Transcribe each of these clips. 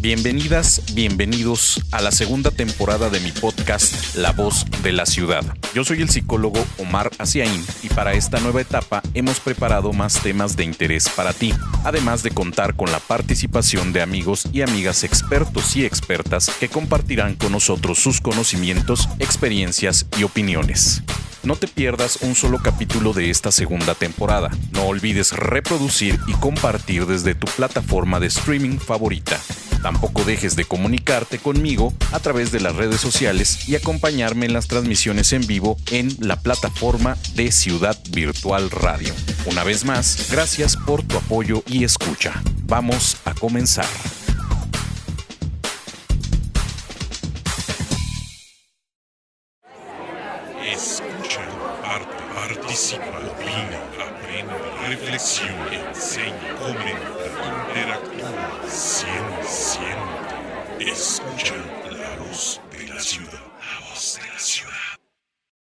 Bienvenidas, bienvenidos a la segunda temporada de mi podcast La Voz de la Ciudad. Yo soy el psicólogo Omar Asiaín y para esta nueva etapa hemos preparado más temas de interés para ti, además de contar con la participación de amigos y amigas expertos y expertas que compartirán con nosotros sus conocimientos, experiencias y opiniones. No te pierdas un solo capítulo de esta segunda temporada. No olvides reproducir y compartir desde tu plataforma de streaming favorita. Tampoco dejes de comunicarte conmigo a través de las redes sociales y acompañarme en las transmisiones en vivo en la plataforma de Ciudad Virtual Radio. Una vez más, gracias por tu apoyo y escucha. Vamos a comenzar. Escucha, participa, opina, aprende, reflexiona,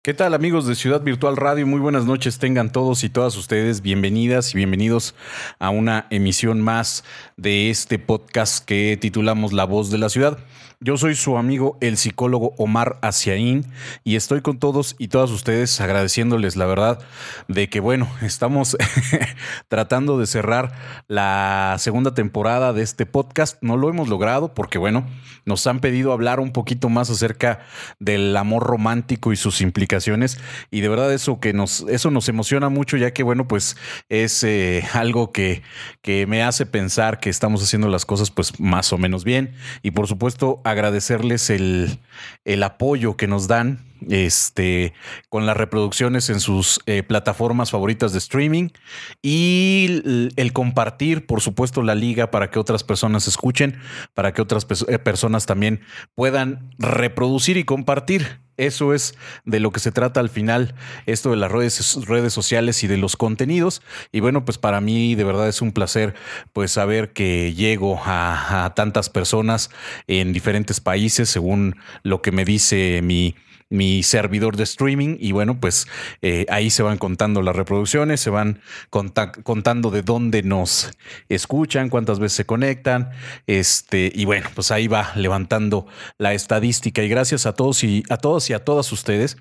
¿Qué tal amigos de Ciudad Virtual Radio? Muy buenas noches tengan todos y todas ustedes. Bienvenidas y bienvenidos a una emisión más de este podcast que titulamos La Voz de la Ciudad. Yo soy su amigo el psicólogo Omar Asiaín y estoy con todos y todas ustedes agradeciéndoles la verdad de que bueno, estamos tratando de cerrar la segunda temporada de este podcast. No lo hemos logrado porque bueno, nos han pedido hablar un poquito más acerca del amor romántico y sus implicaciones y de verdad eso que nos eso nos emociona mucho ya que bueno, pues es eh, algo que que me hace pensar que estamos haciendo las cosas pues más o menos bien y por supuesto agradecerles el, el apoyo que nos dan este, con las reproducciones en sus eh, plataformas favoritas de streaming y el, compartir, por supuesto, la liga para que otras personas escuchen, para que otras eh, personas también puedan reproducir y compartir. Eso es de lo que se trata al final, esto de las redes, redes sociales y de los contenidos. Y bueno, pues para mí de verdad es un placer pues saber que llego a tantas personas en diferentes países según lo que me dice mi, mi servidor de streaming y bueno, pues eh, ahí se van contando las reproducciones, se van conta- contando de dónde nos escuchan, cuántas veces se conectan, este y bueno, pues ahí va levantando la estadística. Y gracias a todos y a todos y a todas ustedes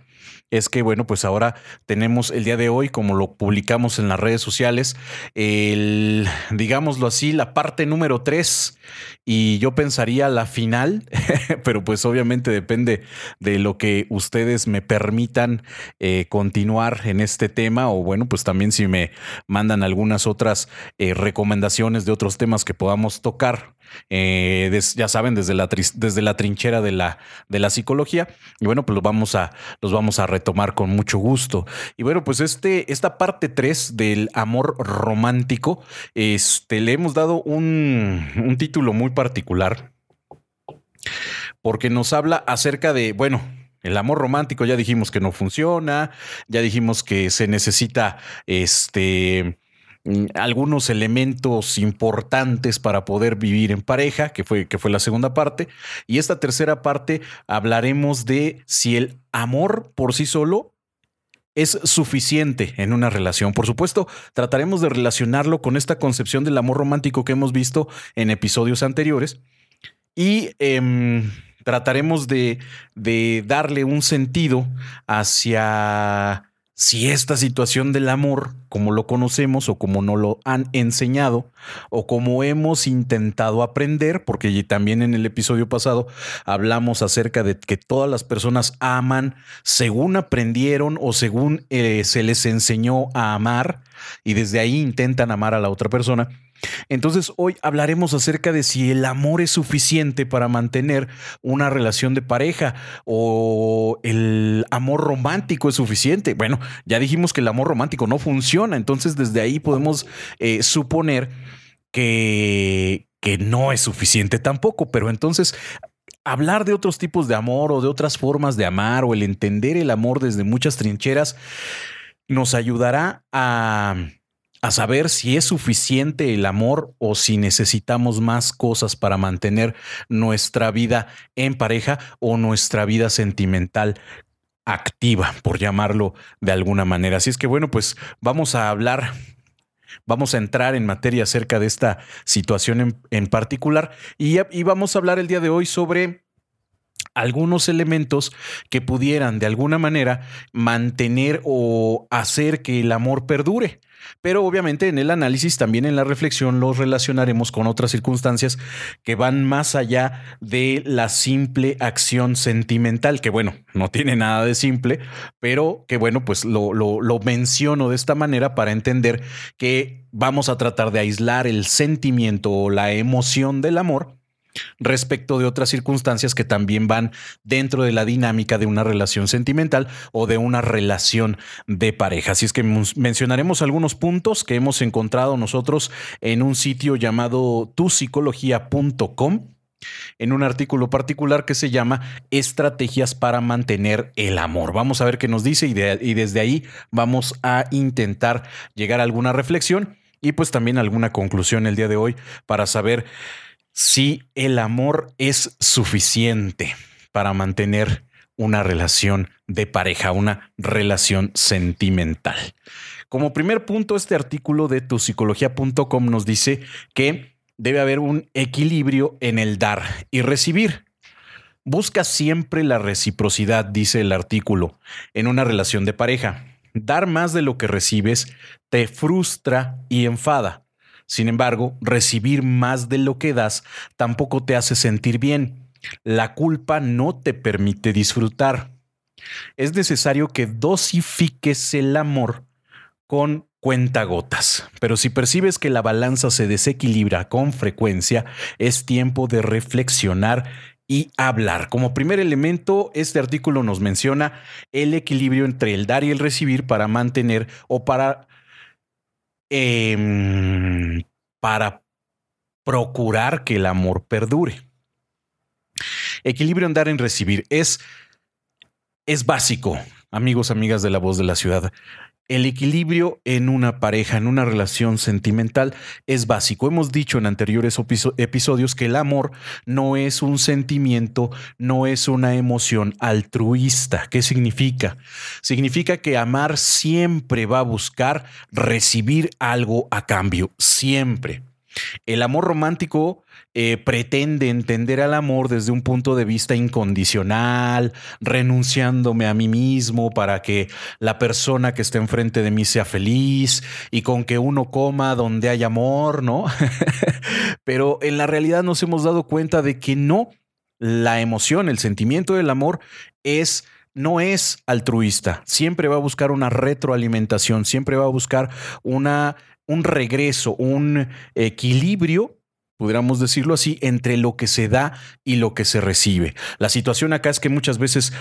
es que, bueno, pues ahora tenemos el día de hoy, como lo publicamos en las redes sociales, el, digámoslo así, la parte número tres y yo pensaría la final, pero pues obviamente depende de lo que ustedes me permitan eh, continuar en este tema o bueno, pues también si me mandan algunas otras eh, recomendaciones de otros temas que podamos tocar. Eh, des- ya saben, desde la, desde la trinchera de la, de la psicología. Y bueno, pues los vamos a, los vamos a retomar con mucho gusto. Y bueno, pues este, esta parte 3 del amor romántico, este, le hemos dado un, un título muy particular porque nos habla acerca de, bueno, el amor romántico ya dijimos que no funciona, ya dijimos que se necesita este algunos elementos importantes para poder vivir en pareja, que fue, que fue la segunda parte. Y esta tercera parte hablaremos de si el amor por sí solo es suficiente en una relación. Por supuesto, trataremos de relacionarlo con esta concepción del amor romántico que hemos visto en episodios anteriores y em, trataremos de, de darle un sentido hacia si esta situación del amor, como lo conocemos o como no lo han enseñado o como hemos intentado aprender, porque también en el episodio pasado hablamos acerca de que todas las personas aman según aprendieron o según eh, se les enseñó a amar y desde ahí intentan amar a la otra persona. Entonces hoy hablaremos acerca de si el amor es suficiente para mantener una relación de pareja o el amor romántico es suficiente. Bueno, ya dijimos que el amor romántico no funciona, entonces desde ahí podemos eh, suponer que, que no es suficiente tampoco, pero entonces hablar de otros tipos de amor o de otras formas de amar o el entender el amor desde muchas trincheras nos ayudará a a saber si es suficiente el amor o si necesitamos más cosas para mantener nuestra vida en pareja o nuestra vida sentimental activa, por llamarlo de alguna manera. Así es que bueno, pues vamos a hablar Vamos a entrar en materia acerca de esta situación en, particular y, y vamos a hablar el día de hoy sobre algunos elementos que pudieran de alguna manera mantener o hacer que el amor perdure. Pero obviamente en el análisis, también en la reflexión, los relacionaremos con otras circunstancias que van más allá de la simple acción sentimental, que bueno, no tiene nada de simple, pero que bueno, pues lo, lo menciono de esta manera para entender que vamos a tratar de aislar el sentimiento o la emoción del amor respecto de otras circunstancias que también van dentro de la dinámica de una relación sentimental o de una relación de pareja. Así es que mencionaremos algunos puntos que hemos encontrado nosotros en un sitio llamado tupsicología.com en un artículo particular que se llama Estrategias para mantener el amor. Vamos a ver qué nos dice y, y desde ahí vamos a intentar llegar a alguna reflexión y pues también alguna conclusión el día de hoy para saber si el amor es suficiente para mantener una relación de pareja, una relación sentimental. Como primer punto, este artículo de tusicología.com nos dice que debe haber un equilibrio en el dar y recibir. Busca siempre la reciprocidad, dice el artículo, en una relación de pareja. Dar más de lo que recibes te frustra y enfada. Sin embargo, recibir más de lo que das tampoco te hace sentir bien. La culpa no te permite disfrutar. Es necesario que dosifiques el amor con cuentagotas. Pero si percibes que la balanza se desequilibra con frecuencia, es tiempo de reflexionar y hablar. Como primer elemento, este artículo nos menciona el equilibrio entre el dar y el recibir para mantener o para Em, para procurar que el amor perdure. Equilibrio en dar en recibir es, es básico, amigos, amigas de la voz de la ciudad. El equilibrio en una pareja, en una relación sentimental, es básico. Hemos dicho en anteriores episodios que el amor no es un sentimiento, no es una emoción altruista. ¿Qué significa? Significa que amar siempre va a buscar recibir algo a cambio, siempre. El amor romántico eh, pretende entender al amor desde un punto de vista incondicional, renunciándome a mí mismo para que la persona que esté enfrente de mí sea feliz y con que uno coma donde hay amor, ¿no? Pero en la realidad nos hemos dado cuenta de que no, la emoción, el sentimiento del amor es no es altruista, siempre va a buscar una retroalimentación, siempre va a buscar una, un regreso, un equilibrio pudiéramos decirlo así, entre lo que se da y lo que se recibe. La situación acá es que muchas veces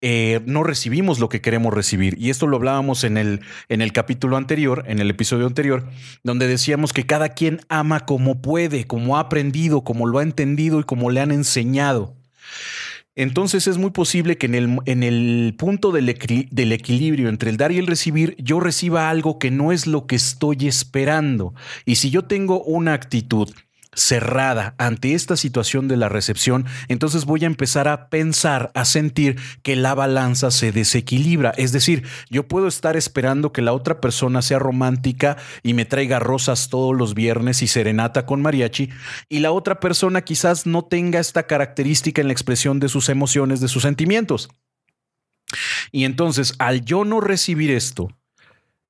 eh, no recibimos lo que queremos recibir. Y esto lo hablábamos en el, en el capítulo anterior, en el episodio anterior, donde decíamos que cada quien ama como puede, como ha aprendido, como lo ha entendido y como le han enseñado. Entonces es muy posible que en el, en el punto del, del, equilibrio entre el dar y el recibir, yo reciba algo que no es lo que estoy esperando. Y si yo tengo una actitud cerrada ante esta situación de la recepción, entonces voy a empezar a pensar, a sentir que la balanza se desequilibra. Es decir, yo puedo estar esperando que la otra persona sea romántica y me traiga rosas todos los viernes y serenata con mariachi, y la otra persona quizás no tenga esta característica en la expresión de sus emociones, de sus sentimientos. Y entonces, al yo no recibir esto,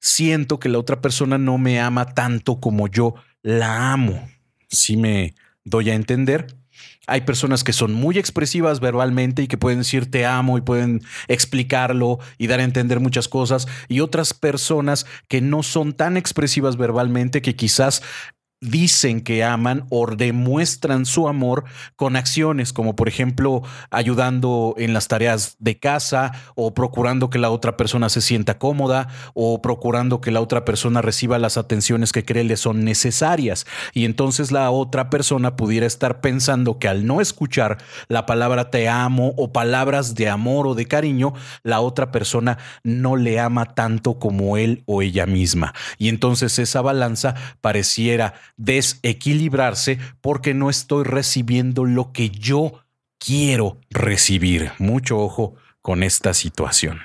siento que la otra persona no me ama tanto como yo la amo sí me doy a entender. Hay personas que son muy expresivas verbalmente y que pueden decir te amo y pueden explicarlo y dar a entender muchas cosas. Y otras personas que no son tan expresivas verbalmente que quizás dicen que aman o demuestran su amor con acciones, como por ejemplo ayudando en las tareas de casa o procurando que la otra persona se sienta cómoda o procurando que la otra persona reciba las atenciones que cree le son necesarias. Y entonces la otra persona pudiera estar pensando que al no escuchar la palabra te amo o palabras de amor o de cariño, la otra persona no le ama tanto como él o ella misma. Y entonces esa balanza pareciera desequilibrarse porque no estoy recibiendo lo que yo quiero recibir. Mucho ojo con esta situación.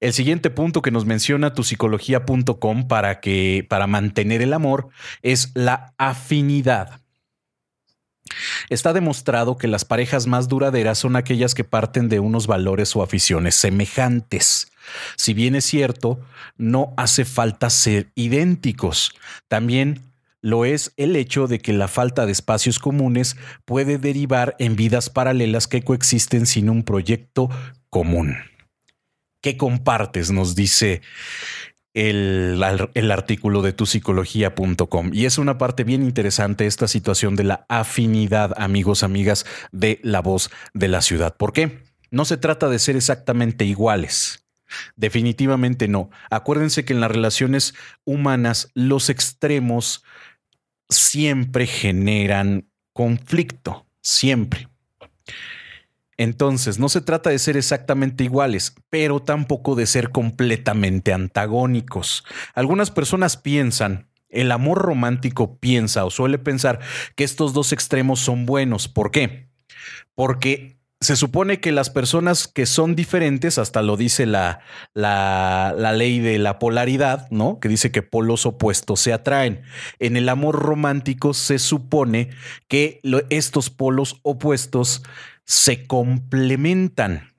El siguiente punto que nos menciona tusicología.com para para mantener el amor es la afinidad. Está demostrado que las parejas más duraderas son aquellas que parten de unos valores o aficiones semejantes. Si bien es cierto, no hace falta ser idénticos. También lo es el hecho de que la falta de espacios comunes puede derivar en vidas paralelas que coexisten sin un proyecto común. ¿Qué compartes? Nos dice el, el, artículo de tusicología.com. Y es una parte bien interesante esta situación de la afinidad, amigos, amigas, de la voz de la ciudad. ¿Por qué? No se trata de ser exactamente iguales. Definitivamente no. Acuérdense que en las relaciones humanas los extremos siempre generan conflicto, siempre. Entonces, no se trata de ser exactamente iguales, pero tampoco de ser completamente antagónicos. Algunas personas piensan, el amor romántico piensa o suele pensar que estos dos extremos son buenos. ¿Por qué? Porque se supone que las personas que son diferentes, hasta lo dice la, la, ley de la polaridad, ¿no? Que dice que polos opuestos se atraen. En el amor romántico se supone que estos polos opuestos se complementan.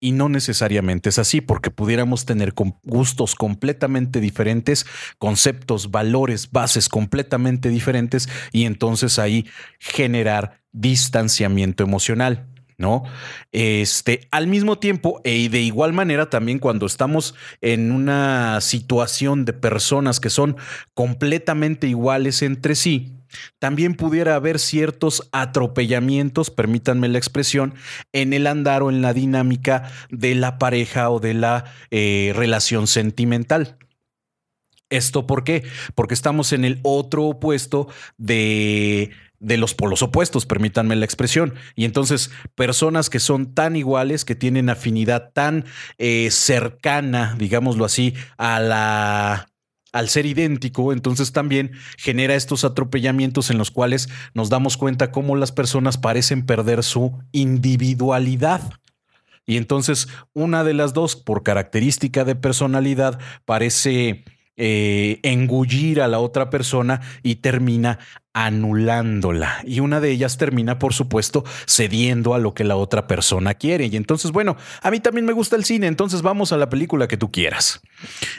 Y no necesariamente es así, porque pudiéramos tener gustos completamente diferentes, conceptos, valores, bases completamente diferentes, y entonces ahí generar distanciamiento emocional. ¿no? Este, al mismo tiempo, y de igual manera también cuando estamos en una situación de personas que son completamente iguales entre sí, también pudiera haber ciertos atropellamientos, permítanme la expresión, en el andar o en la dinámica de la pareja o de la eh, relación sentimental. ¿Esto por qué? Porque estamos en el otro opuesto de de los polos opuestos, permítanme la expresión. Y entonces, personas que son tan iguales, que tienen afinidad tan eh, cercana, digámoslo así, a la al ser idéntico, entonces también genera estos atropellamientos en los cuales nos damos cuenta cómo las personas parecen perder su individualidad. Y entonces una de las dos, por característica de personalidad, parece eh, engullir a la otra persona y termina anulándola. Y una de ellas termina, por supuesto, cediendo a lo que la otra persona quiere. Y entonces, bueno, a mí también me gusta el cine, entonces vamos a la película que tú quieras.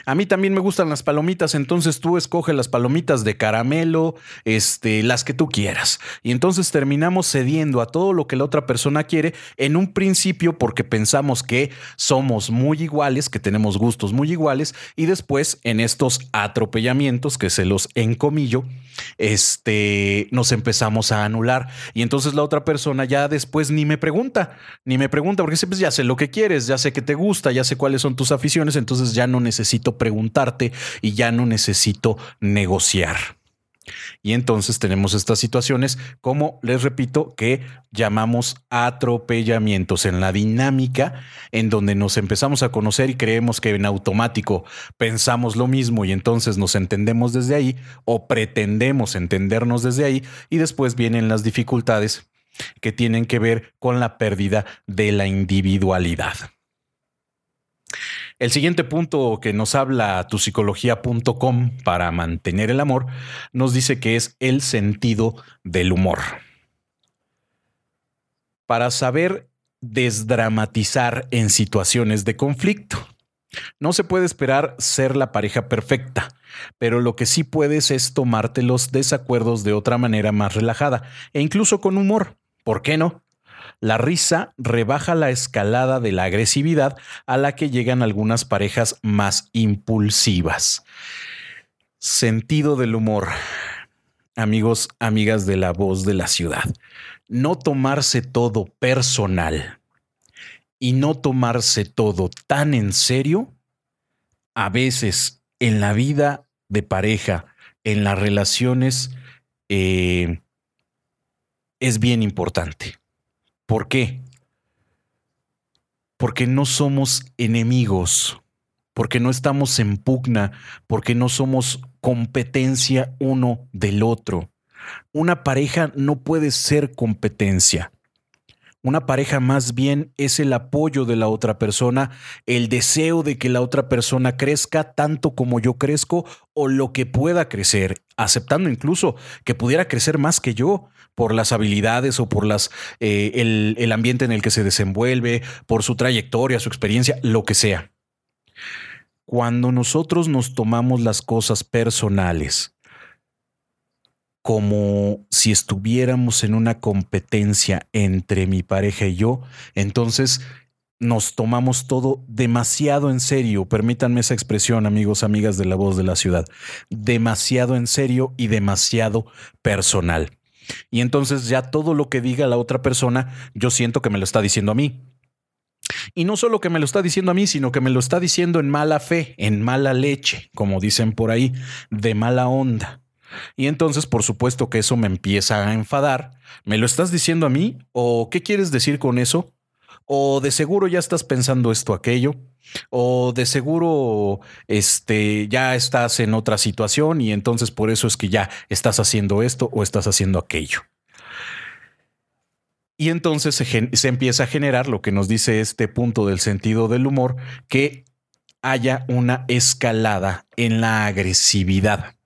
A mí también me gustan las palomitas, entonces tú escoge las palomitas de caramelo, este, las que tú quieras. Y entonces terminamos cediendo a todo lo que la otra persona quiere en un principio porque pensamos que somos muy iguales, que tenemos gustos muy iguales y después en estos atropellamientos que se los encomillo, este, nos empezamos a anular. Y entonces la otra persona ya después ni me pregunta, ni me pregunta, porque pues ya sé lo que quieres, ya sé que te gusta, ya sé cuáles son tus aficiones, entonces ya no necesito preguntarte y ya no necesito negociar. Y entonces tenemos estas situaciones, como les repito, que llamamos atropellamientos en la dinámica, en donde nos empezamos a conocer y creemos que en automático pensamos lo mismo y entonces nos entendemos desde ahí o pretendemos entendernos desde ahí y después vienen las dificultades que tienen que ver con la pérdida de la individualidad. El siguiente punto que nos habla tusicología.com para mantener el amor nos dice que es el sentido del humor. Para saber desdramatizar en situaciones de conflicto. No se puede esperar ser la pareja perfecta, pero lo que sí puedes es tomarte los desacuerdos de otra manera más relajada e incluso con humor. ¿Por qué no? La risa rebaja la escalada de la agresividad a la que llegan algunas parejas más impulsivas. Sentido del humor. Amigos, amigas de la voz de la ciudad. No tomarse todo personal y no tomarse todo tan en serio, a veces en la vida de pareja, en las relaciones, eh, es bien importante. ¿Por qué? Porque no somos enemigos, porque no estamos en pugna, porque no somos competencia uno del otro. Una pareja no puede ser competencia. Una pareja más bien es el apoyo de la otra persona, el deseo de que la otra persona crezca tanto como yo crezco o lo que pueda crecer, aceptando incluso que pudiera crecer más que yo por las habilidades o por las, eh, el, el ambiente en el que se desenvuelve, por su trayectoria, su experiencia, lo que sea. Cuando nosotros nos tomamos las cosas personales, como si estuviéramos en una competencia entre mi pareja y yo, entonces nos tomamos todo demasiado en serio. Permítanme esa expresión, amigos, amigas de la voz de la ciudad. Demasiado en serio y demasiado personal. Y entonces ya todo lo que diga la otra persona, yo siento que me lo está diciendo a mí. Y no solo que me lo está diciendo a mí, sino que me lo está diciendo en mala fe, en mala leche, como dicen por ahí, de mala onda. Y entonces, por supuesto que eso me empieza a enfadar. ¿Me lo estás diciendo a mí? ¿O qué quieres decir con eso? ¿O de seguro ya estás pensando esto, aquello? ¿O de seguro este, ya estás en otra situación y entonces por eso es que ya estás haciendo esto o estás haciendo aquello? Y entonces se, se empieza a generar lo que nos dice este punto del sentido del humor, que haya una escalada en la agresividad.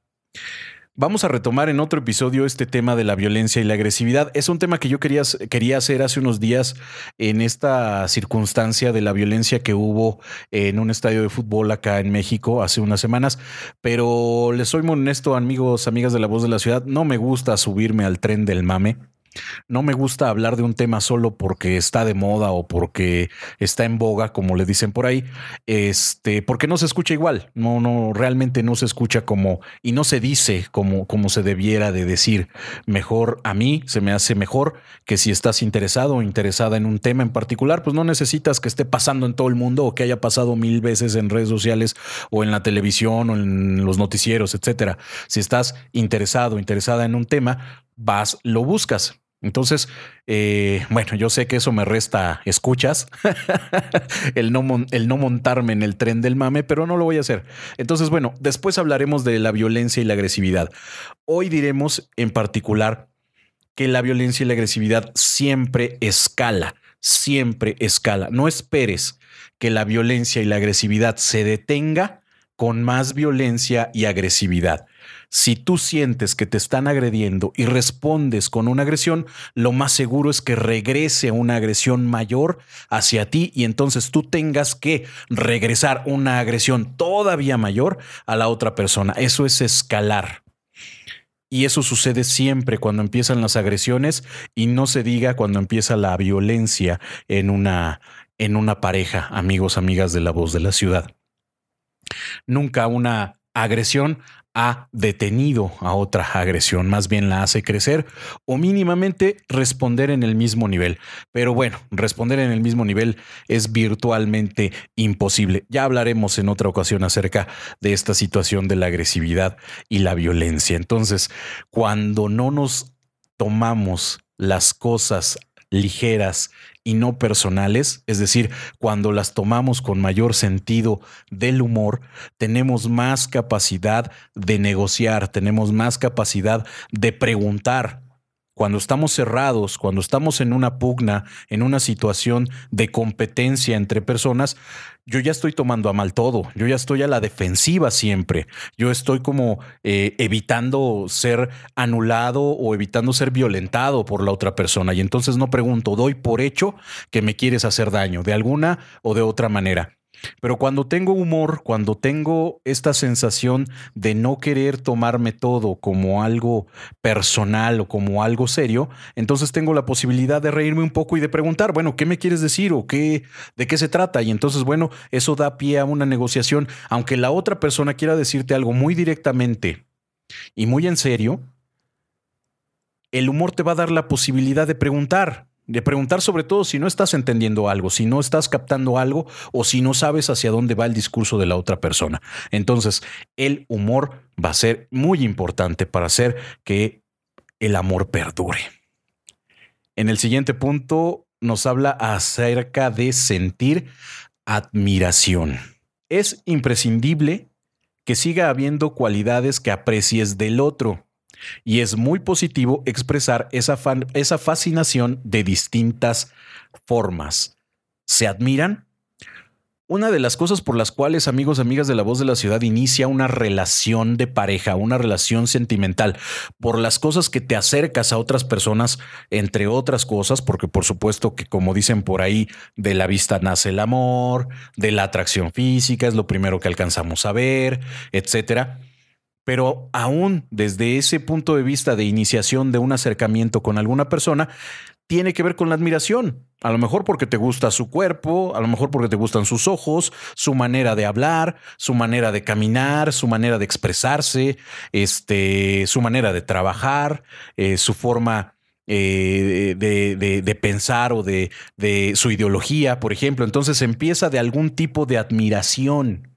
Vamos a retomar en otro episodio este tema de la violencia y la agresividad. Es un tema que yo quería, quería hacer hace unos días en esta circunstancia de la violencia que hubo en un estadio de fútbol acá en México hace unas semanas, pero les soy muy honesto, amigos, amigas de la voz de la ciudad, no me gusta subirme al tren del mame. No me gusta hablar de un tema solo porque está de moda o porque está en boga, como le dicen por ahí, este, porque no se escucha igual, no, no, realmente no se escucha como y no se dice como, como se debiera de decir. Mejor a mí se me hace mejor que si estás interesado o interesada en un tema en particular, pues no necesitas que esté pasando en todo el mundo o que haya pasado mil veces en redes sociales o en la televisión o en los noticieros, etcétera. Si estás interesado, interesada en un tema, vas, lo buscas entonces, eh, bueno, yo sé que eso me resta escuchas, el, no el no montarme en el tren del mame, pero no lo voy a hacer. Entonces, bueno, después hablaremos de la violencia y la agresividad. Hoy diremos en particular que la violencia y la agresividad siempre escala, siempre escala. No esperes que la violencia y la agresividad se detenga con más violencia y agresividad. Si tú sientes que te están agrediendo y respondes con una agresión, lo más seguro es que regrese una agresión mayor hacia ti y entonces tú tengas que regresar una agresión todavía mayor a la otra persona. Eso es escalar. Y eso sucede siempre cuando empiezan las agresiones y no se diga cuando empieza la violencia en una, en una pareja, amigos, amigas de la voz de la ciudad. Nunca una agresión ha detenido a otra agresión, más bien la hace crecer o mínimamente responder en el mismo nivel. Pero bueno, responder en el mismo nivel es virtualmente imposible. Ya hablaremos en otra ocasión acerca de esta situación de la agresividad y la violencia. Entonces, cuando no nos tomamos las cosas ligeras y no personales, es decir, cuando las tomamos con mayor sentido del humor, tenemos más capacidad de negociar, tenemos más capacidad de preguntar cuando estamos cerrados, cuando estamos en una pugna, en una situación de competencia entre personas, yo ya estoy tomando a mal todo, yo ya estoy a la defensiva siempre, yo estoy como eh, evitando ser anulado o evitando ser violentado por la otra persona. Y entonces no pregunto, doy por hecho que me quieres hacer daño de alguna o de otra manera. Pero cuando tengo humor, cuando tengo esta sensación de no querer tomarme todo como algo personal o como algo serio, entonces tengo la posibilidad de reírme un poco y de preguntar, bueno, ¿qué me quieres decir o qué de qué se trata? Y entonces, bueno, eso da pie a una negociación, aunque la otra persona quiera decirte algo muy directamente y muy en serio, el humor te va a dar la posibilidad de preguntar de preguntar sobre todo si no estás entendiendo algo, si no estás captando algo o si no sabes hacia dónde va el discurso de la otra persona. Entonces, el humor va a ser muy importante para hacer que el amor perdure. En el siguiente punto nos habla acerca de sentir admiración. Es imprescindible que siga habiendo cualidades que aprecies del otro Y es muy positivo expresar esa, esa fascinación de distintas formas. ¿Se admiran? Una de las cosas por las cuales, amigos, amigas de la voz de la ciudad, inicia una relación de pareja, una relación sentimental, por las cosas que te acercas a otras personas, entre otras cosas, porque por supuesto que como dicen por ahí, de la vista nace el amor, de la atracción física, es lo primero que alcanzamos a ver, etcétera. Pero aún desde ese punto de vista de iniciación de un acercamiento con alguna persona, tiene que ver con la admiración. A lo mejor porque te gusta su cuerpo, a lo mejor porque te gustan sus ojos, su manera de hablar, su manera de caminar, su manera de expresarse, este, su manera de trabajar, eh, su forma eh, de, de, pensar o de, de su ideología, por ejemplo. Entonces empieza de algún tipo de admiración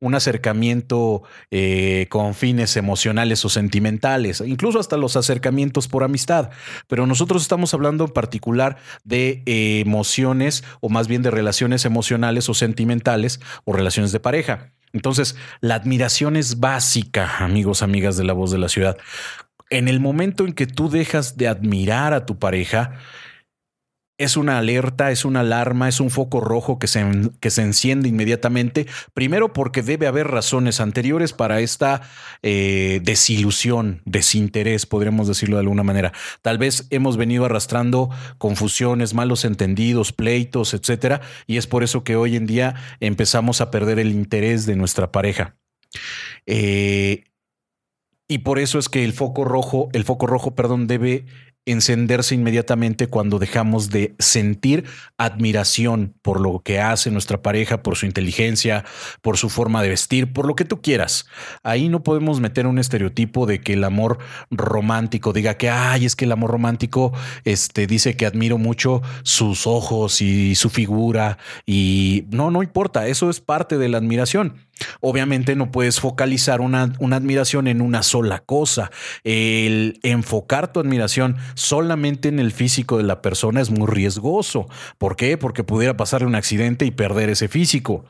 un acercamiento eh, con fines emocionales o sentimentales, incluso hasta los acercamientos por amistad. Pero nosotros estamos hablando en particular de eh, emociones o más bien de relaciones emocionales o sentimentales o relaciones de pareja. Entonces, la admiración es básica, amigos, amigas de la voz de la ciudad. En el momento en que tú dejas de admirar a tu pareja, es una alerta, es una alarma, es un foco rojo que se, que se enciende inmediatamente. Primero porque debe haber razones anteriores para esta eh, desilusión, desinterés, podríamos decirlo de alguna manera. Tal vez hemos venido arrastrando confusiones, malos entendidos, pleitos, etcétera, y es por eso que hoy en día empezamos a perder el interés de nuestra pareja. Eh, y por eso es que el foco rojo, el foco rojo, perdón, debe encenderse inmediatamente cuando dejamos de sentir admiración por lo que hace nuestra pareja, por su inteligencia, por su forma de vestir, por lo que tú quieras. Ahí no podemos meter un estereotipo de que el amor romántico diga que, ay, es que el amor romántico este, dice que admiro mucho sus ojos y su figura y no, no importa, eso es parte de la admiración. Obviamente no puedes focalizar una, admiración en una sola cosa. El enfocar tu admiración solamente en el físico de la persona es muy riesgoso. ¿Por qué? Porque pudiera pasarle un accidente y perder ese físico.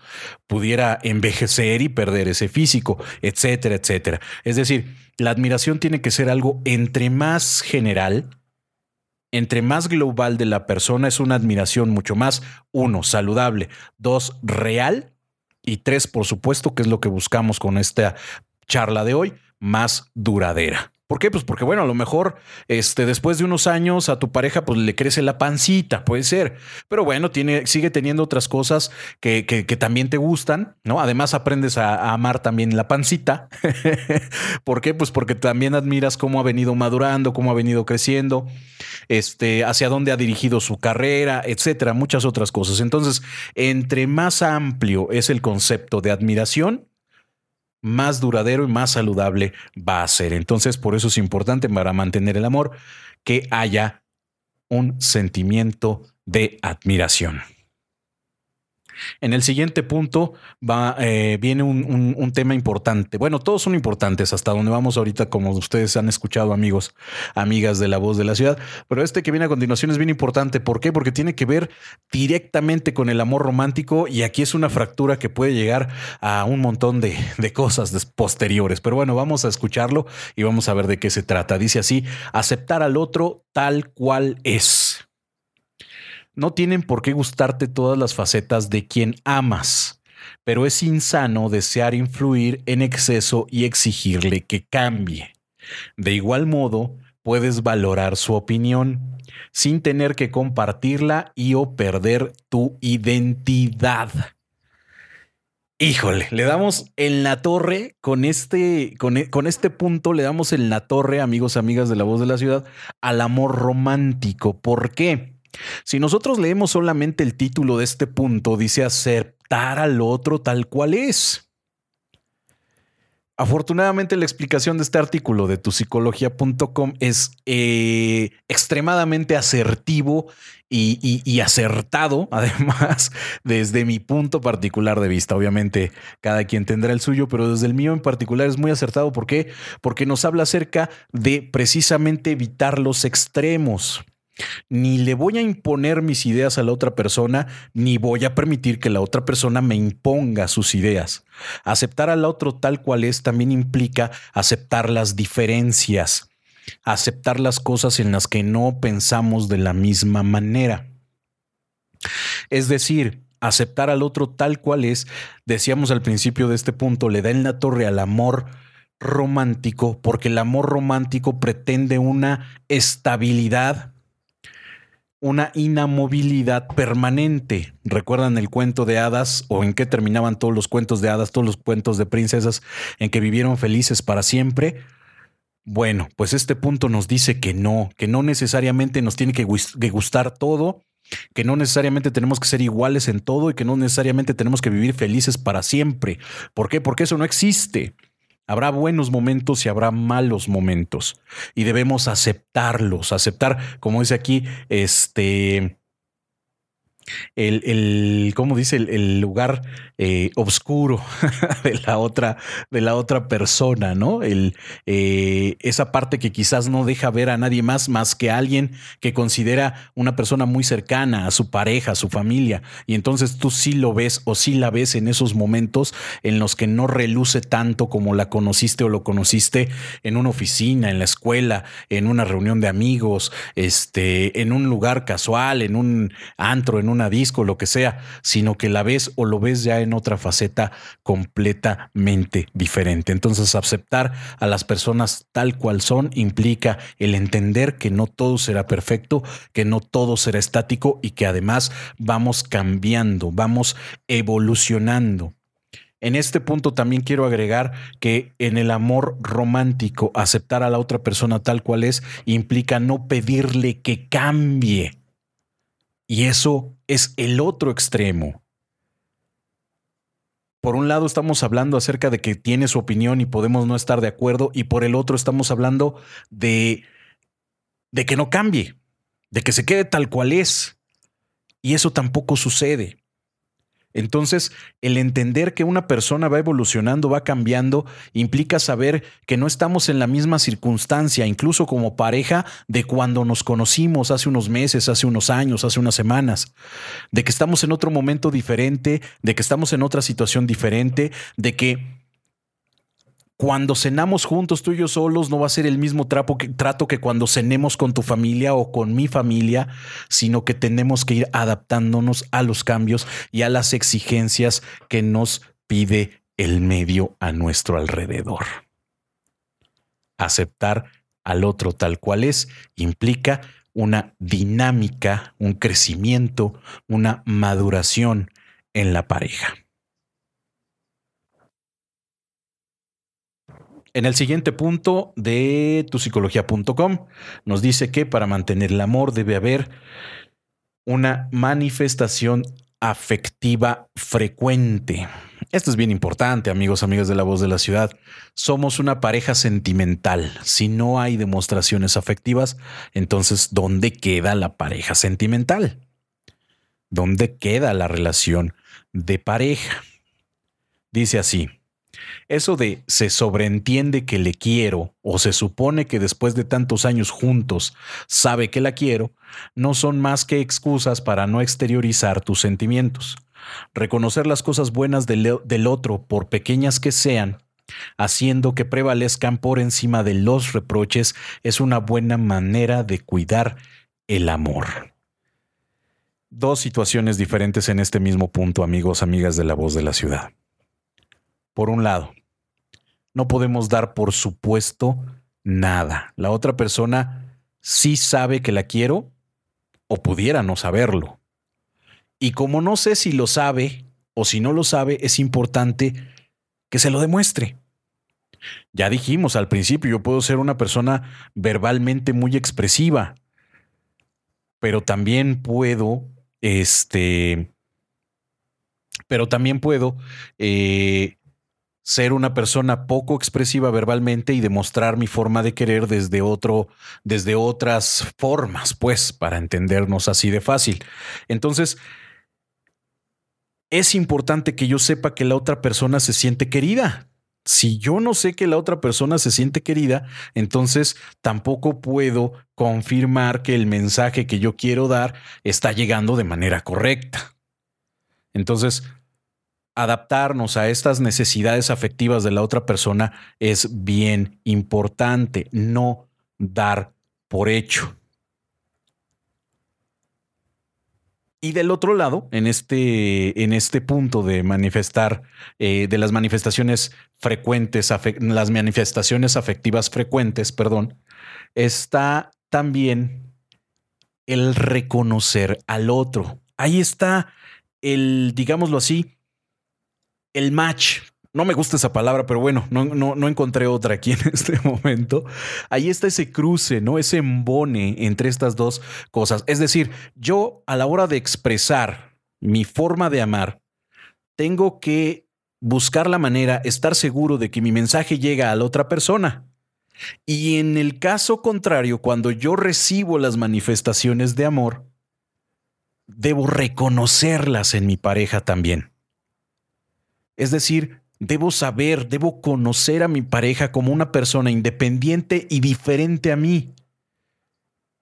Pudiera envejecer y perder ese físico, etcétera, etcétera. Es decir, la admiración tiene que ser algo entre más general, entre más global de la persona es una admiración mucho más, uno, saludable, dos, real y tres, por supuesto, que es lo que buscamos con esta charla de hoy, más duradera. ¿Por qué? Pues porque, bueno, a lo mejor este, después de unos años a tu pareja pues le crece la pancita, puede ser. Pero bueno, tiene, sigue teniendo otras cosas que, que, también te gustan, ¿no? Además aprendes a, amar también la pancita. ¿Por qué? Pues porque también admiras cómo ha venido madurando, cómo ha venido creciendo, este, hacia dónde ha dirigido su carrera, etcétera, muchas otras cosas. Entonces, entre más amplio es el concepto de admiración, más duradero y más saludable va a ser. Entonces, por eso es importante para mantener el amor que haya un sentimiento de admiración. En el siguiente punto va, eh, viene un, tema importante. Bueno, todos son importantes hasta donde vamos ahorita, como ustedes han escuchado, amigos, amigas de la voz de la ciudad. Pero este que viene a continuación es bien importante. ¿Por qué? Porque tiene que ver directamente con el amor romántico y aquí es una fractura que puede llegar a un montón de, de cosas posteriores. Pero bueno, vamos a escucharlo y vamos a ver de qué se trata. Dice así, aceptar al otro tal cual es. No tienen por qué gustarte todas las facetas de quien amas, pero es insano desear influir en exceso y exigirle que cambie. De igual modo, puedes valorar su opinión sin tener que compartirla y o perder tu identidad. Híjole, le damos en la torre con este, con, e, con, este punto, le damos en la torre, amigos, amigas de la voz de la ciudad, al amor romántico. ¿Por qué? Si nosotros leemos solamente el título de este punto, dice aceptar al otro tal cual es. Afortunadamente la explicación de este artículo de tusicología.com es eh, extremadamente asertivo y, y, acertado, además, desde mi punto particular de vista. Obviamente cada quien tendrá el suyo, pero desde el mío en particular es muy acertado. ¿Por qué? Porque nos habla acerca de precisamente evitar los extremos. Ni le voy a imponer mis ideas a la otra persona, ni voy a permitir que la otra persona me imponga sus ideas. Aceptar al otro tal cual es también implica aceptar las diferencias, aceptar las cosas en las que no pensamos de la misma manera. Es decir, aceptar al otro tal cual es, decíamos al principio de este punto, le da en la torre al amor romántico, porque el amor romántico pretende una estabilidad una inamovilidad permanente. ¿Recuerdan el cuento de hadas o en qué terminaban todos los cuentos de hadas, todos los cuentos de princesas en que vivieron felices para siempre? Bueno, pues este punto nos dice que no, que no necesariamente nos tiene que gustar todo, que no necesariamente tenemos que ser iguales en todo y que no necesariamente tenemos que vivir felices para siempre. ¿Por qué? Porque eso no existe. Habrá buenos momentos y habrá malos momentos y debemos aceptarlos, aceptar, como dice aquí, este, el, el ¿cómo dice? El, lugar eh, oscuro de la otra, de la otra persona, ¿no? El, eh, esa parte que quizás no deja ver a nadie más, más que a alguien que considera una persona muy cercana a su pareja, a su familia. Y entonces tú sí lo ves o sí la ves en esos momentos en los que no reluce tanto como la conociste o lo conociste en una oficina, en la escuela, en una reunión de amigos, este, en un lugar casual, en un antro, en un una disco, lo que sea, sino que la ves o lo ves ya en otra faceta completamente diferente. Entonces, aceptar a las personas tal cual son implica el entender que no todo será perfecto, que no todo será estático y que además vamos cambiando, vamos evolucionando. En este punto también quiero agregar que en el amor romántico, aceptar a la otra persona tal cual es implica no pedirle que cambie. Y eso es el otro extremo. Por un lado estamos hablando acerca de que tiene su opinión y podemos no estar de acuerdo y por el otro estamos hablando de, de que no cambie, de que se quede tal cual es. Y eso tampoco sucede. Entonces, el entender que una persona va evolucionando, va cambiando, implica saber que no estamos en la misma circunstancia, incluso como pareja, de cuando nos conocimos hace unos meses, hace unos años, hace unas semanas, de que estamos en otro momento diferente, de que estamos en otra situación diferente, de que cuando cenamos juntos tú y yo solos no va a ser el mismo trato que cuando cenemos con tu familia o con mi familia, sino que tenemos que ir adaptándonos a los cambios y a las exigencias que nos pide el medio a nuestro alrededor. Aceptar al otro tal cual es implica una dinámica, un crecimiento, una maduración en la pareja. En el siguiente punto de tusicología.com nos dice que para mantener el amor debe haber una manifestación afectiva frecuente. Esto es bien importante, amigos, amigas de la voz de la ciudad. Somos una pareja sentimental. Si no hay demostraciones afectivas, entonces, ¿dónde queda la pareja sentimental? ¿Dónde queda la relación de pareja? Dice así, eso de se sobreentiende que le quiero o se supone que después de tantos años juntos sabe que la quiero, no son más que excusas para no exteriorizar tus sentimientos. Reconocer las cosas buenas del, del otro, por pequeñas que sean, haciendo que prevalezcan por encima de los reproches, es una buena manera de cuidar el amor. Dos situaciones diferentes en este mismo punto, amigos, amigas de la voz de la ciudad. Por un lado, no podemos dar por supuesto nada. La otra persona sí sabe que la quiero o pudiera no saberlo. Y como no sé si lo sabe o si no lo sabe, es importante que se lo demuestre. Ya dijimos al principio, yo puedo ser una persona verbalmente muy expresiva, pero también puedo, este, pero también puedo eh, ser una persona poco expresiva verbalmente y demostrar mi forma de querer desde otro, desde otras formas, pues, para entendernos así de fácil. Entonces, es importante que yo sepa que la otra persona se siente querida, si yo no sé que la otra persona se siente querida, entonces tampoco puedo confirmar que el mensaje que yo quiero dar está llegando de manera correcta. Entonces, adaptarnos a estas necesidades afectivas de la otra persona es bien importante, no dar por hecho. Y del otro lado, en este, en este punto de manifestar, eh, de las manifestaciones frecuentes, las manifestaciones afectivas frecuentes, perdón, está también el reconocer al otro. Ahí está el, digámoslo así, el match no me gusta esa palabra, pero bueno, no, encontré otra aquí en este momento. Ahí está ese cruce, ¿no? Ese embone entre estas dos cosas. Es decir, yo a la hora de expresar mi forma de amar, tengo que buscar la manera, estar seguro de que mi mensaje llega a la otra persona. Y en el caso contrario, cuando yo recibo las manifestaciones de amor, debo reconocerlas en mi pareja también. Es decir, Debo saber, debo conocer a mi pareja como una persona independiente y diferente a mí.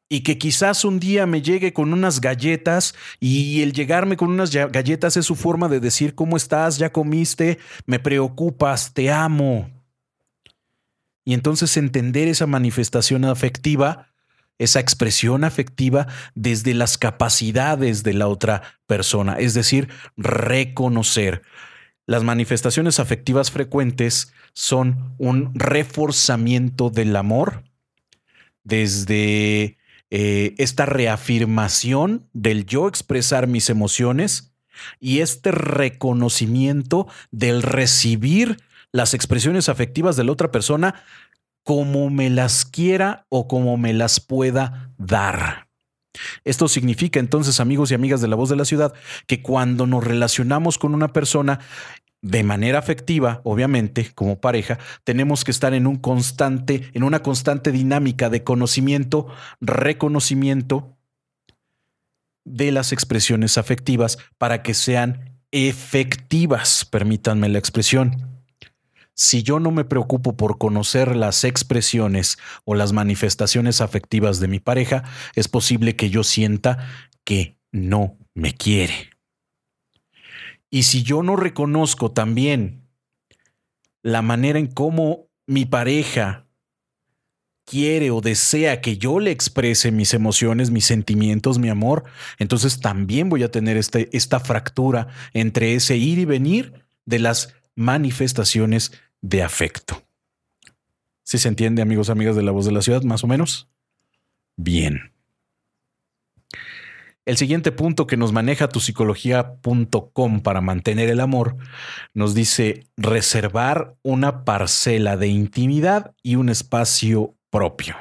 Y que quizás un día me llegue con unas galletas y el llegarme con unas galletas es su forma de decir cómo estás, ya comiste, me preocupas, te amo. Y entonces entender esa manifestación afectiva, esa expresión afectiva desde las capacidades de la otra persona, es decir, reconocer. Las manifestaciones afectivas frecuentes son un reforzamiento del amor desde eh, esta reafirmación del yo expresar mis emociones y este reconocimiento del recibir las expresiones afectivas de la otra persona como me las quiera o como me las pueda dar. Esto significa entonces, amigos y amigas de la voz de la ciudad, que cuando nos relacionamos con una persona de manera afectiva, obviamente, como pareja, tenemos que estar en un constante, en una constante dinámica de conocimiento, reconocimiento de las expresiones afectivas para que sean efectivas, permítanme la expresión si yo no me preocupo por conocer las expresiones o las manifestaciones afectivas de mi pareja, es posible que yo sienta que no me quiere. Y si yo no reconozco también la manera en cómo mi pareja quiere o desea que yo le exprese mis emociones, mis sentimientos, mi amor, entonces también voy a tener este, esta fractura entre ese ir y venir de las manifestaciones de afecto. Si se entiende, amigos, amigas de la voz de la ciudad, más o menos? Bien. El siguiente punto que nos maneja tu psicología.com para mantener el amor nos dice reservar una parcela de intimidad y un espacio propio,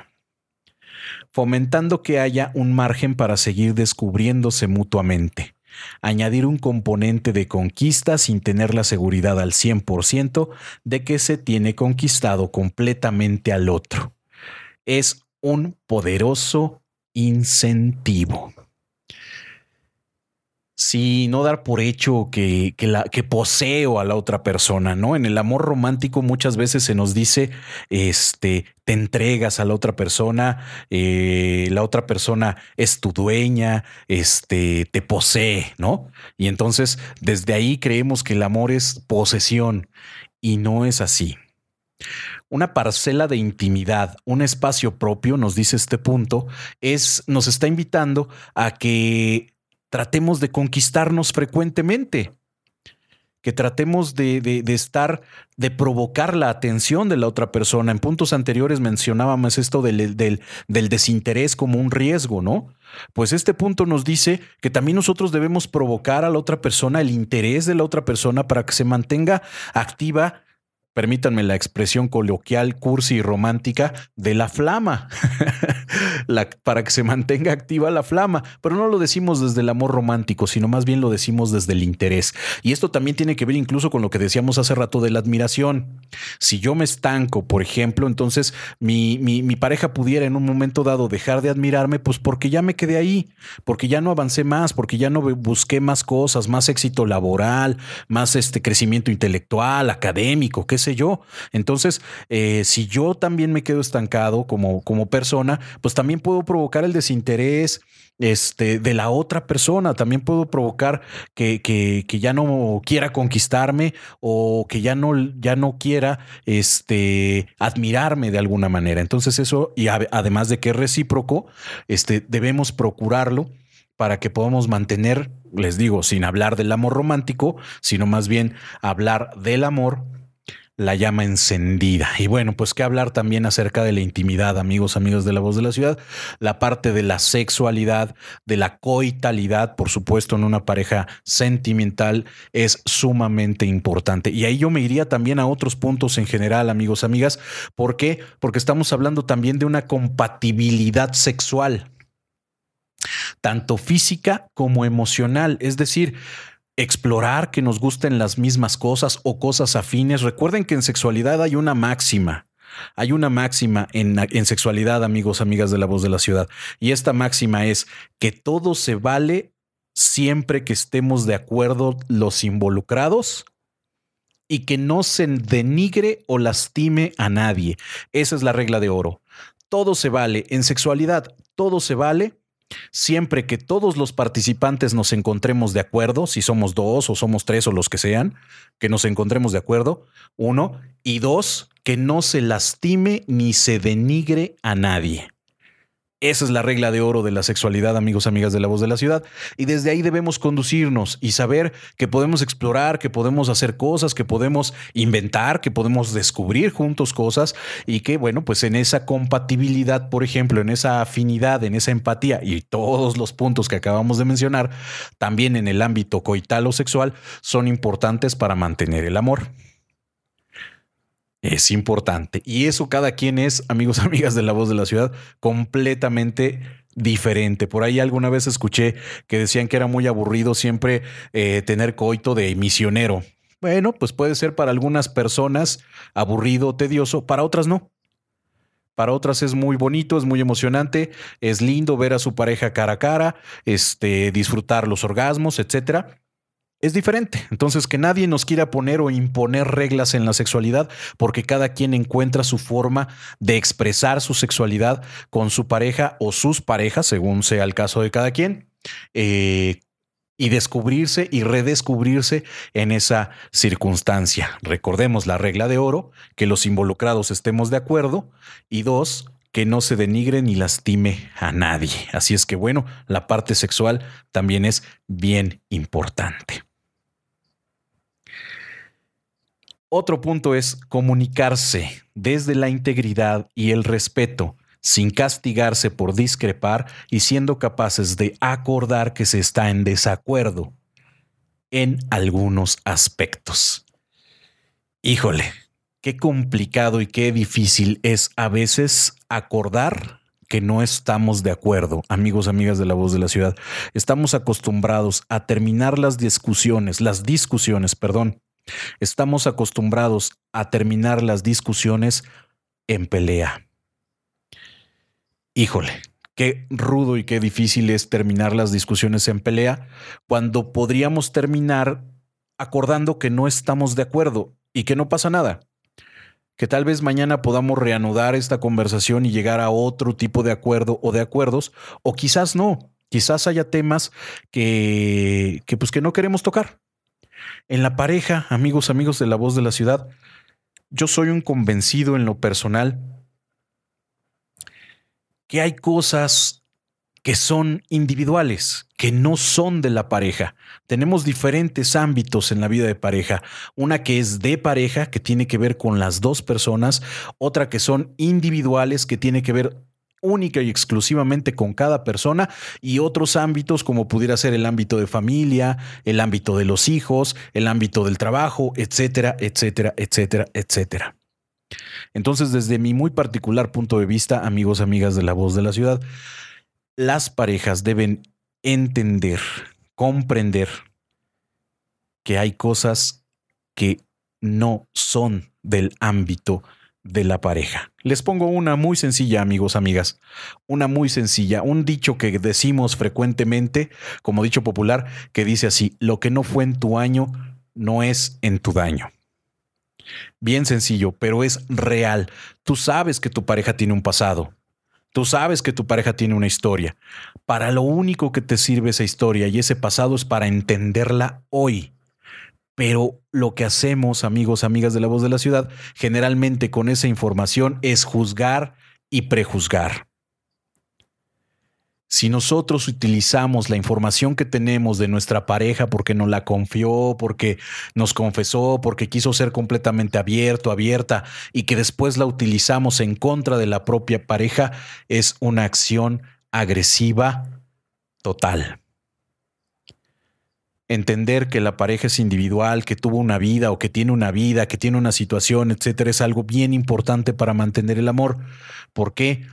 fomentando que haya un margen para seguir descubriéndose mutuamente añadir un componente de conquista sin tener la seguridad al 100% de que se tiene conquistado completamente al otro. Es un poderoso incentivo. Sí, no dar por hecho que, la, que poseo a la otra persona, ¿no? En el amor romántico muchas veces se nos dice, este, te entregas a la otra persona, eh, la otra persona es tu dueña, este, te posee, ¿no? Y entonces desde ahí creemos que el amor es posesión y no es así. Una parcela de intimidad, un espacio propio, nos dice este punto, es, nos está invitando a que tratemos de conquistarnos frecuentemente, que tratemos de, estar, de provocar la atención de la otra persona. En puntos anteriores mencionábamos esto del, del, del desinterés como un riesgo, ¿no? Pues este punto nos dice que también nosotros debemos provocar a la otra persona el interés de la otra persona para que se mantenga activa permítanme la expresión coloquial, cursi y romántica, de la flama, para que se mantenga activa la flama. Pero no lo decimos desde el amor romántico, sino más bien lo decimos desde el interés. Y esto también tiene que ver incluso con lo que decíamos hace rato de la admiración. Si yo me estanco, por ejemplo, entonces mi, mi pareja pudiera en un momento dado dejar de admirarme, pues porque ya me quedé ahí, porque ya no avancé más, porque ya no busqué más cosas, más éxito laboral, más este crecimiento intelectual, académico, qué sé yo. Entonces, eh, si yo también me quedo estancado como, como persona, pues también puedo provocar el desinterés este, de la otra persona. También puedo provocar que, que, que, ya no quiera conquistarme o que ya no, ya no quiera este, admirarme de alguna manera. Entonces eso, y además de que es recíproco, este, debemos procurarlo para que podamos mantener, les digo, sin hablar del amor romántico, sino más bien hablar del amor la llama encendida. Y bueno, pues que hablar también acerca de la intimidad, amigos, amigos de la voz de la ciudad, la parte de la sexualidad, de la coitalidad, por supuesto, en una pareja sentimental es sumamente importante. Y ahí yo me iría también a otros puntos en general, amigos, amigas. ¿Por qué? Porque estamos hablando también de una compatibilidad sexual, tanto física como emocional. Es decir, explorar que nos gusten las mismas cosas o cosas afines. Recuerden que en sexualidad hay una máxima. Hay una máxima en, en, sexualidad, amigos, amigas de la voz de la ciudad. Y esta máxima es que todo se vale siempre que estemos de acuerdo los involucrados y que no se denigre o lastime a nadie. Esa es la regla de oro. Todo se vale. En sexualidad, todo se vale Siempre que todos los participantes nos encontremos de acuerdo, si somos dos o somos tres o los que sean, que nos encontremos de acuerdo, uno, y dos, que no se lastime ni se denigre a nadie. Esa es la regla de oro de la sexualidad, amigos, amigas de la voz de la ciudad. Y desde ahí debemos conducirnos y saber que podemos explorar, que podemos hacer cosas, que podemos inventar, que podemos descubrir juntos cosas y que, bueno, pues en esa compatibilidad, por ejemplo, en esa afinidad, en esa empatía y todos los puntos que acabamos de mencionar, también en el ámbito coital o sexual, son importantes para mantener el amor es importante. Y eso cada quien es, amigos, amigas de la voz de la ciudad, completamente diferente. Por ahí alguna vez escuché que decían que era muy aburrido siempre eh, tener coito de misionero. Bueno, pues puede ser para algunas personas aburrido, tedioso, para otras no. Para otras es muy bonito, es muy emocionante, es lindo ver a su pareja cara a cara, este, disfrutar los orgasmos, etcétera es diferente. Entonces, que nadie nos quiera poner o imponer reglas en la sexualidad, porque cada quien encuentra su forma de expresar su sexualidad con su pareja o sus parejas, según sea el caso de cada quien. Eh, y descubrirse y redescubrirse en esa circunstancia. Recordemos la regla de oro, que los involucrados estemos de acuerdo y dos, que no se denigre ni lastime a nadie. Así es que bueno, la parte sexual también es bien importante. Otro punto es comunicarse desde la integridad y el respeto, sin castigarse por discrepar y siendo capaces de acordar que se está en desacuerdo en algunos aspectos. Híjole, qué complicado y qué difícil es a veces acordar que no estamos de acuerdo, amigos, amigas de la voz de la ciudad. Estamos acostumbrados a terminar las discusiones, las discusiones, perdón, Estamos acostumbrados a terminar las discusiones en pelea. Híjole, qué rudo y qué difícil es terminar las discusiones en pelea cuando podríamos terminar acordando que no estamos de acuerdo y que no pasa nada. Que tal vez mañana podamos reanudar esta conversación y llegar a otro tipo de acuerdo o de acuerdos, o quizás no. Quizás haya temas que, que pues que no queremos tocar en la pareja, amigos, amigos de la voz de la ciudad, yo soy un convencido en lo personal que hay cosas que son individuales, que no son de la pareja. Tenemos diferentes ámbitos en la vida de pareja. Una que es de pareja, que tiene que ver con las dos personas, otra que son individuales, que tiene que ver única y exclusivamente con cada persona y otros ámbitos como pudiera ser el ámbito de familia, el ámbito de los hijos, el ámbito del trabajo, etcétera, etcétera, etcétera, etcétera. Entonces, desde mi muy particular punto de vista, amigos, amigas de la voz de la ciudad, las parejas deben entender, comprender que hay cosas que no son del ámbito de la pareja. Les pongo una muy sencilla, amigos, amigas. Una muy sencilla, un dicho que decimos frecuentemente, como dicho popular, que dice así, lo que no fue en tu año no es en tu daño. Bien sencillo, pero es real. Tú sabes que tu pareja tiene un pasado. Tú sabes que tu pareja tiene una historia. Para lo único que te sirve esa historia y ese pasado es para entenderla hoy. Pero lo que hacemos, amigos, amigas de la voz de la ciudad, generalmente con esa información es juzgar y prejuzgar. Si nosotros utilizamos la información que tenemos de nuestra pareja porque nos la confió, porque nos confesó, porque quiso ser completamente abierto, abierta y que después la utilizamos en contra de la propia pareja, es una acción agresiva total. Entender que la pareja es individual, que tuvo una vida o que tiene una vida, que tiene una situación, etcétera, es algo bien importante para mantener el amor. ¿Por qué?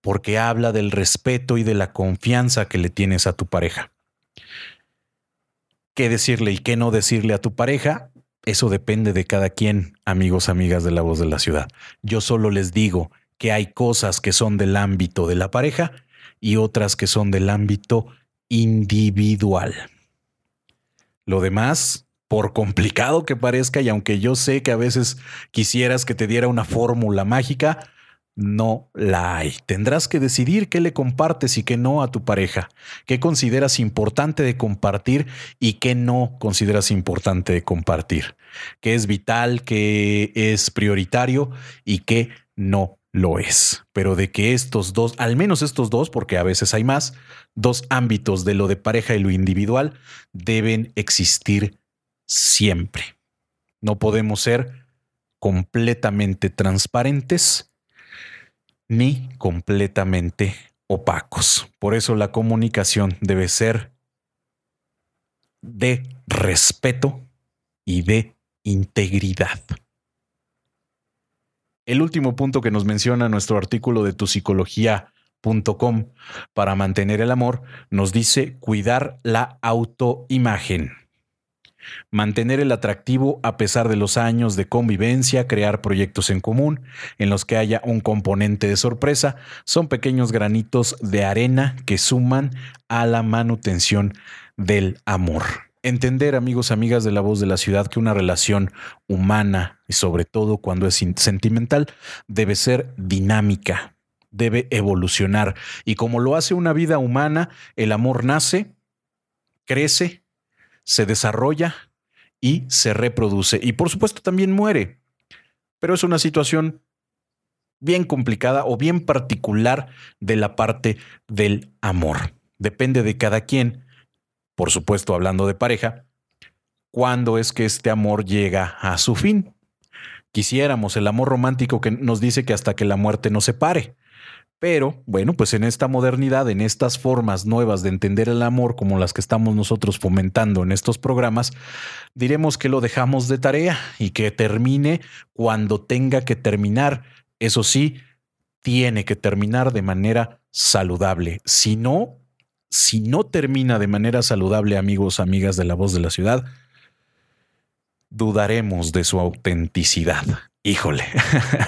porque habla del respeto y de la confianza que le tienes a tu pareja. ¿Qué decirle y qué no decirle a tu pareja? Eso depende de cada quien, amigos, amigas de la voz de la ciudad. Yo solo les digo que hay cosas que son del ámbito de la pareja y otras que son del ámbito individual. Lo demás, por complicado que parezca, y aunque yo sé que a veces quisieras que te diera una fórmula mágica, no la hay. Tendrás que decidir qué le compartes y qué no a tu pareja, qué consideras importante de compartir y qué no consideras importante de compartir, qué es vital, qué es prioritario y qué no lo es. Pero de que estos dos, al menos estos dos, porque a veces hay más, dos ámbitos de lo de pareja y lo individual deben existir siempre. No podemos ser completamente transparentes ni completamente opacos. Por eso la comunicación debe ser de respeto y de integridad. El último punto que nos menciona nuestro artículo de tu para mantener el amor nos dice cuidar la autoimagen. Mantener el atractivo a pesar de los años de convivencia, crear proyectos en común en los que haya un componente de sorpresa, son pequeños granitos de arena que suman a la manutención del amor. Entender, amigos, amigas de la voz de la ciudad, que una relación humana, y sobre todo cuando es sentimental, debe ser dinámica, debe evolucionar. Y como lo hace una vida humana, el amor nace, crece, se desarrolla y se reproduce. Y por supuesto también muere. Pero es una situación bien complicada o bien particular de la parte del amor. Depende de cada quien, por supuesto hablando de pareja, cuándo es que este amor llega a su fin. Quisiéramos el amor romántico que nos dice que hasta que la muerte nos separe. Pero bueno, pues en esta modernidad, en estas formas nuevas de entender el amor como las que estamos nosotros fomentando en estos programas, diremos que lo dejamos de tarea y que termine cuando tenga que terminar. Eso sí, tiene que terminar de manera saludable. Si no, si no termina de manera saludable, amigos, amigas de la voz de la ciudad, dudaremos de su autenticidad. Híjole,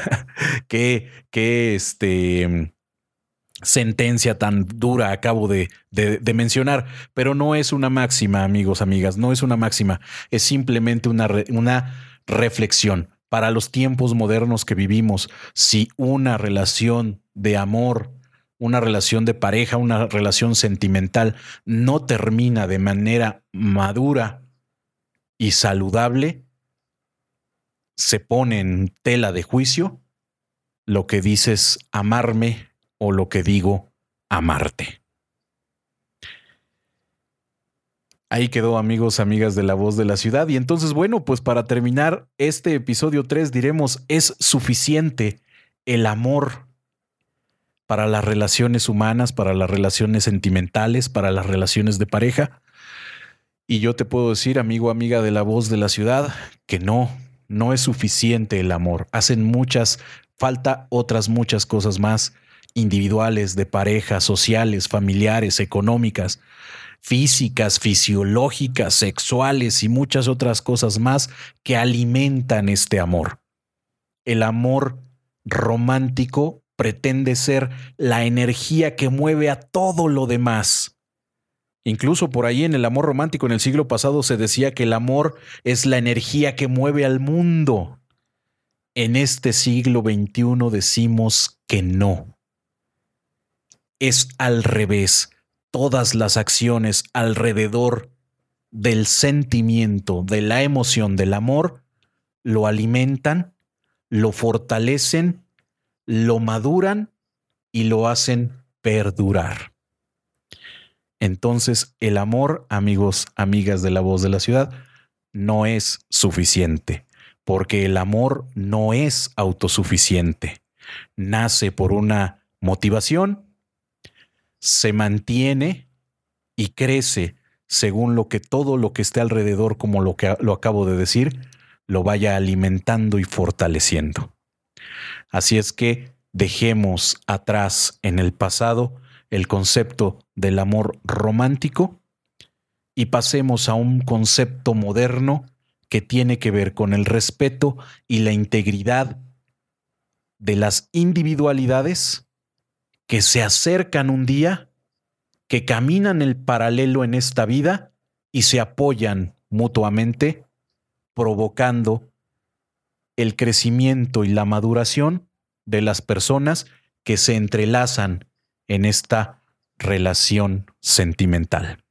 qué, qué este, sentencia tan dura acabo de, mencionar, pero no es una máxima, amigos, amigas, no es una máxima, es simplemente una, una reflexión. Para los tiempos modernos que vivimos, si una relación de amor, una relación de pareja, una relación sentimental no termina de manera madura y saludable, se pone en tela de juicio, lo que dices amarme o lo que digo, amarte. Ahí quedó amigos, amigas de la voz de la ciudad. Y entonces, bueno, pues para terminar este episodio 3 diremos, es suficiente el amor para las relaciones humanas, para las relaciones sentimentales, para las relaciones de pareja. Y yo te puedo decir, amigo, amiga de la voz de la ciudad, que no, no es suficiente el amor. Hacen muchas, falta otras muchas cosas más individuales, de parejas, sociales, familiares, económicas, físicas, fisiológicas, sexuales y muchas otras cosas más que alimentan este amor. El amor romántico pretende ser la energía que mueve a todo lo demás. Incluso por ahí en el amor romántico en el siglo pasado se decía que el amor es la energía que mueve al mundo. En este siglo XXI decimos que no. Es al revés. Todas las acciones alrededor del sentimiento, de la emoción, del amor, lo alimentan, lo fortalecen, lo maduran y lo hacen perdurar. Entonces, el amor, amigos, amigas de la voz de la ciudad, no es suficiente, porque el amor no es autosuficiente. Nace por una motivación, se mantiene y crece según lo que todo lo que esté alrededor, como lo que lo acabo de decir, lo vaya alimentando y fortaleciendo. Así es que dejemos atrás en el pasado el concepto del amor romántico y pasemos a un concepto moderno que tiene que ver con el respeto y la integridad de las individualidades que se acercan un día, que caminan el paralelo en esta vida y se apoyan mutuamente, provocando el crecimiento y la maduración de las personas que se entrelazan en esta relación sentimental.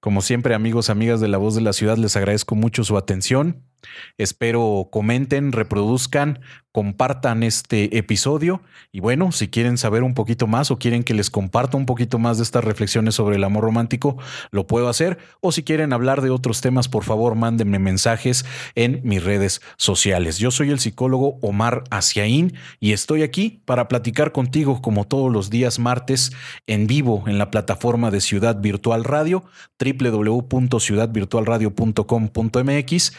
Como siempre, amigos, amigas de la voz de la ciudad, les agradezco mucho su atención. Espero comenten, reproduzcan, compartan este episodio y bueno, si quieren saber un poquito más o quieren que les comparta un poquito más de estas reflexiones sobre el amor romántico, lo puedo hacer o si quieren hablar de otros temas, por favor, mándenme mensajes en mis redes sociales. Yo soy el psicólogo Omar Asiaín y estoy aquí para platicar contigo como todos los días martes en vivo en la plataforma de Ciudad Virtual Radio www.ciudadvirtualradio.com.mx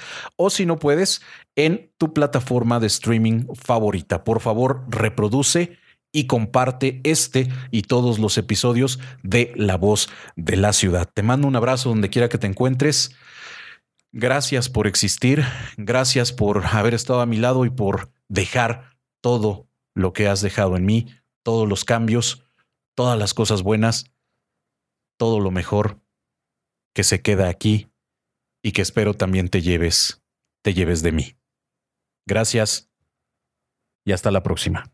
si no puedes en tu plataforma de streaming favorita. Por favor, reproduce y comparte este y todos los episodios de La Voz de la Ciudad. Te mando un abrazo donde quiera que te encuentres. Gracias por existir, gracias por haber estado a mi lado y por dejar todo lo que has dejado en mí, todos los cambios, todas las cosas buenas, todo lo mejor que se queda aquí y que espero también te lleves, te lleves de mí. Gracias y hasta la próxima.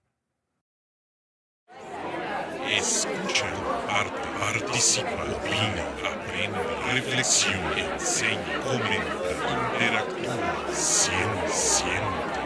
Escucha, arte, participa, opina, aprende, reflexiona, enseña, comenta, interactúa, siente, siente.